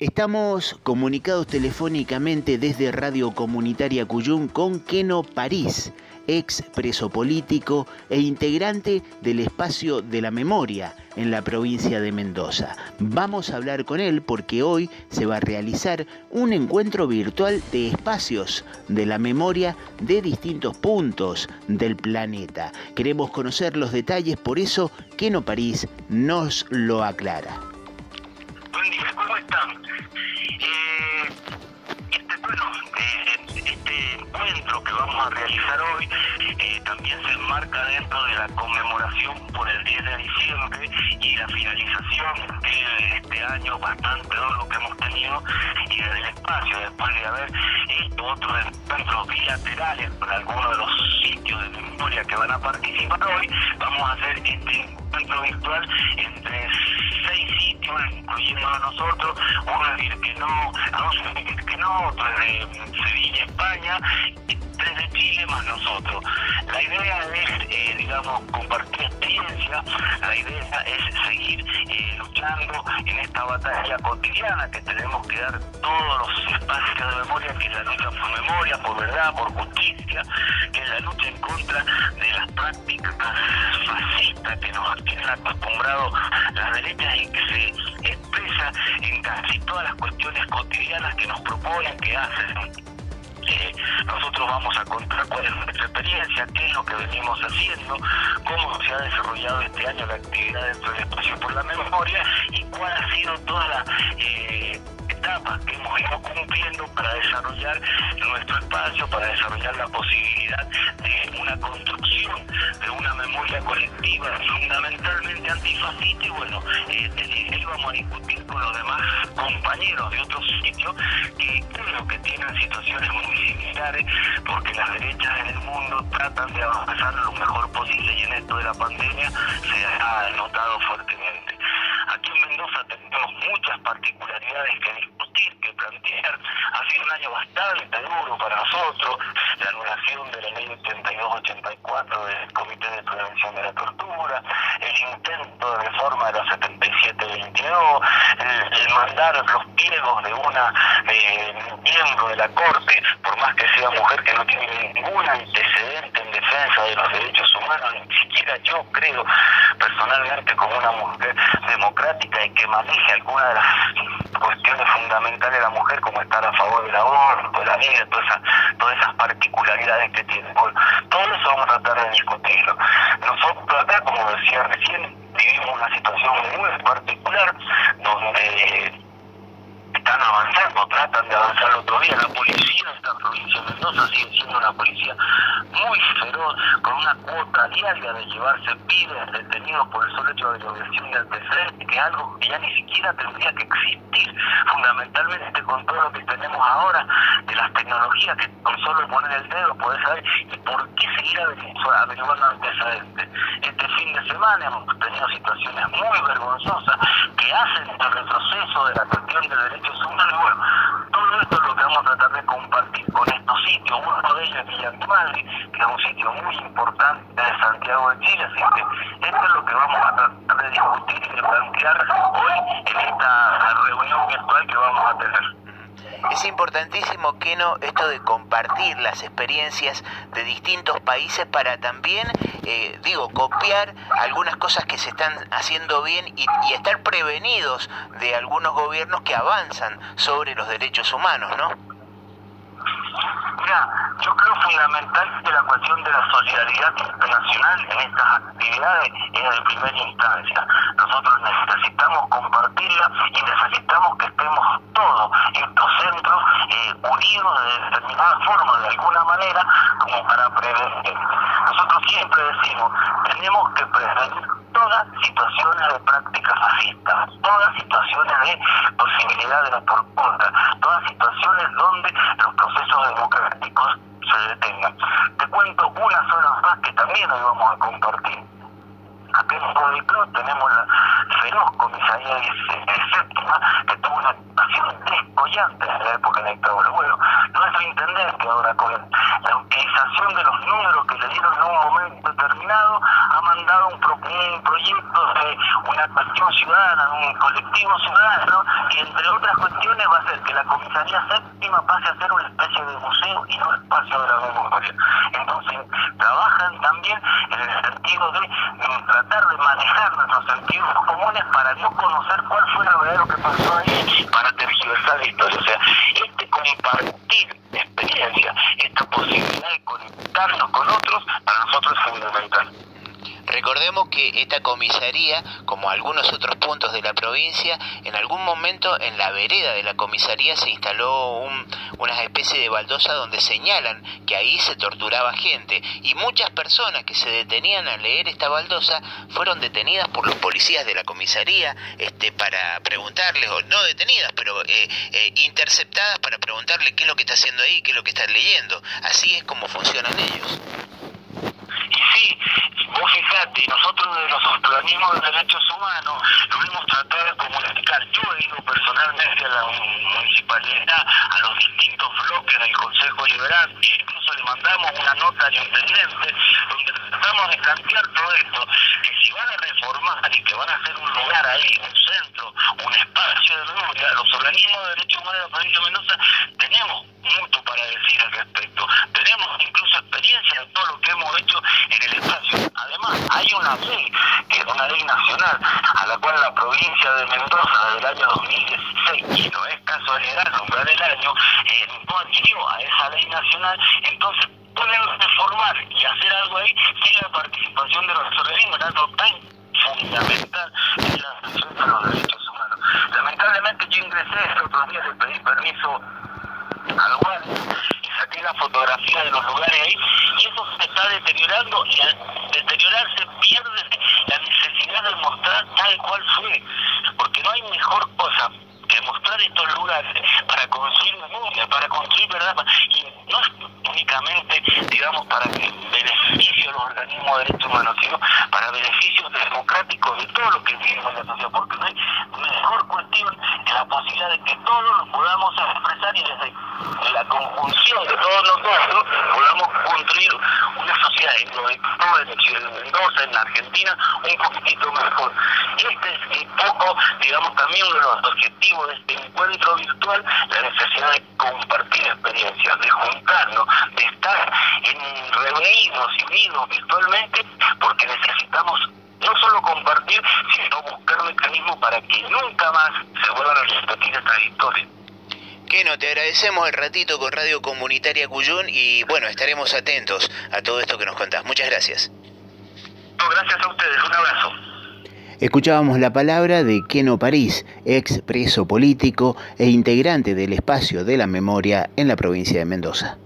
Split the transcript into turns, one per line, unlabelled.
Estamos comunicados telefónicamente desde Radio Comunitaria Cuyún con Keno París, ex preso político e integrante del espacio de la memoria en la provincia de Mendoza. Vamos a hablar con él porque hoy se va a realizar un encuentro virtual de espacios de la memoria de distintos puntos del planeta. Queremos conocer los detalles, por eso Keno París nos lo aclara.
Buen día, ¿cómo Eh, este, eh, este encuentro que vamos a realizar hoy eh, también se enmarca dentro de la conmemoración por el 10 de diciembre y la finalización de este año bastante duro que hemos tenido y desde el espacio, después de haber hecho otros encuentros bilaterales con algunos de los sitios de memoria que van a participar hoy, vamos a hacer este encuentro virtual entre seis sitios, incluyendo a nosotros, uno es decir que no, dos es decir que no, otro de Sevilla, España, tres de Chile más nosotros. La idea es, eh, digamos, compartir experiencia, la idea es seguir eh, luchando en esta batalla cotidiana que tenemos que dar todos los espacios de memoria, que es la lucha por memoria, por verdad, por justicia, que es la lucha en contra de las prácticas fascistas que nos tienen acostumbrado las derechas y que se en casi todas las cuestiones cotidianas que nos proponen, que hacen. Nosotros vamos a contar cuál es nuestra experiencia, qué es lo que venimos haciendo, cómo se ha desarrollado este año la actividad dentro del espacio por la memoria y cuál ha sido toda la eh, etapas que hemos ido cumpliendo para desarrollar nuestro espacio, para desarrollar la posibilidad de una construcción de una memoria colectiva fundamentalmente antifascista y bueno, eh, desde ahí vamos a discutir con los demás compañeros de otros sitios que creo que tienen situaciones muy similares porque las derechas en el mundo tratan de avanzar lo mejor posible y en esto de la pandemia se ha notado fuertemente. Aquí en Mendoza tenemos muchas particularidades que Ha sido un año bastante duro para nosotros, la anulación de la ley 8284 del Comité de Prevención de la Tortura, el intento de reforma de la 7722, el, el mandar los pliegos de una eh, miembro de la Corte, por más que sea mujer que no tiene ningún antecedente en de los derechos humanos, ni siquiera yo creo personalmente como una mujer democrática y que maneje alguna de las cuestiones fundamentales de la mujer como estar a favor del aborto, de la vida, todas esas, todas esas particularidades que tiene. Todo eso vamos a tratar de discutirlo. Nosotros acá, como decía recién, vivimos una situación muy particular donde están avanzando, tratan de avanzar otro día. La policía de esta provincia de Mendoza sigue siendo una policía con una cuota diaria de llevarse pibes detenidos por el solo hecho de la obligación de antecedentes, que es algo que ya ni siquiera tendría que existir, fundamentalmente con todo lo que tenemos ahora de las tecnologías que con solo poner el dedo puedes saber y por qué seguir averiguando antecedentes. Este fin de semana hemos tenido situaciones muy vergonzosas que hacen el retroceso de la cuestión de derechos humanos. Bueno, todo esto es lo que vamos a tratar de compartir con estos sitios. Uno de ellos es Villa Madre, que es un sitio muy importante de Santiago de Chile, así que esto es lo que vamos a tratar de discutir y de plantear hoy en esta reunión virtual que vamos a tener.
Es importantísimo, Keno, esto de compartir las experiencias de distintos países para también, eh, digo, copiar algunas cosas que se están haciendo bien y, y, estar prevenidos de algunos gobiernos que avanzan sobre los derechos humanos, ¿no?
Mira, fundamental que la cuestión de la solidaridad internacional en estas actividades es de primera instancia. Nosotros necesitamos compartirla y necesitamos que estemos todos estos centros eh, unidos de determinada forma, de alguna manera, como para prevenir. Nosotros siempre decimos, tenemos que prevenir todas situaciones de práctica fascista, todas situaciones de posibilidad de la tortura, todas situaciones donde los procesos democráticos detengan. Te cuento una sola más que también hoy vamos a compartir. Aquí en Pueblo Cruz tenemos la feroz comisaría séptima que tuvo una actuación descollante en la época de la. Bueno, nuestro intendente ahora con la utilización de los números que le dieron en un momento determinado ha mandado un propuesto un proyecto de una cuestión ciudadana, un colectivo ciudadano, que entre otras cuestiones va a hacer que la comisaría séptima pase a ser una especie de y espacio de la memoria. Entonces, trabajan también en el sentido de, tratar de manejar nuestros sentidos comunes para no conocer cuál fue lo verdadero que pasó ahí, para tergiversar la historia. O sea, este compartir experiencia, esta posibilidad de conectarnos con otros, para nosotros es fundamental.
Recordemos que esta comisaría, como algunos otros puntos de la provincia, en algún momento en la vereda de la comisaría se instaló una especie de baldosa donde señalan que ahí se torturaba gente y muchas personas que se detenían a leer esta baldosa fueron detenidas por los policías de la comisaría este, para preguntarles, o no detenidas, pero eh, eh, interceptadas para preguntarle qué es lo que está haciendo ahí, qué es lo que están leyendo. Así es como funcionan ellos.
Y sí, Vos fijate, nosotros de los organismos de derechos humanos lo hemos tratado de comunicar. Yo he ido personalmente a la municipalidad, a los distintos bloques del Consejo Liberal, incluso le mandamos una nota al intendente donde tratamos de cambiar todo esto, que si van a reformar y que van a hacer un lugar ahí, un centro, un espacio de memoria, los organismos de derechos humanos de la provincia de Mendoza tenemos mucho para decir al respecto. Tenemos incluso experiencia de todo lo que hemos hecho en el espacio. Además, hay una ley, una ley nacional, a la cual la provincia de Mendoza desde el año 2016, y no es casualidad nombrar el año, eh, no adhirió a esa ley nacional, entonces pueden reformar y hacer algo ahí sin la participación de los organismos, algo tan fundamental en la defensa de los derechos humanos. Lamentablemente yo ingresé el otro día, le pedí permiso al guardia y saqué la fotografía de los lugares ahí y eso se está deteriorando y al deteriorarse pierde la necesidad de mostrar tal cual fue, porque no hay mejor cosa que mostrar estos lugares para construir memoria, para construir verdad, y no es únicamente, digamos, para beneficio de los organismos de derechos humanos, sino para beneficios democráticos de todo lo que vivimos en la sociedad, porque no hay mejor cuestión la posibilidad de que todos lo podamos expresar y desde la conjunción de todos nosotros podamos construir una sociedad en en Mendoza, en la Argentina, un poquitito mejor. Este es un poco, digamos, también uno de los objetivos de este encuentro virtual, la necesidad de compartir experiencias, de juntarnos, de estar en, reunidos y unidos virtualmente, porque necesitamos no solo compartir, sino buscar mecanismos para que nunca más se vuelvan a repetir estas historias.
Keno, te agradecemos el ratito con Radio Comunitaria Cuyún y bueno, estaremos atentos a todo esto que nos contás. Muchas gracias.
gracias a ustedes, un abrazo.
Escuchábamos la palabra de Keno París, ex preso político e integrante del espacio de la memoria en la provincia de Mendoza.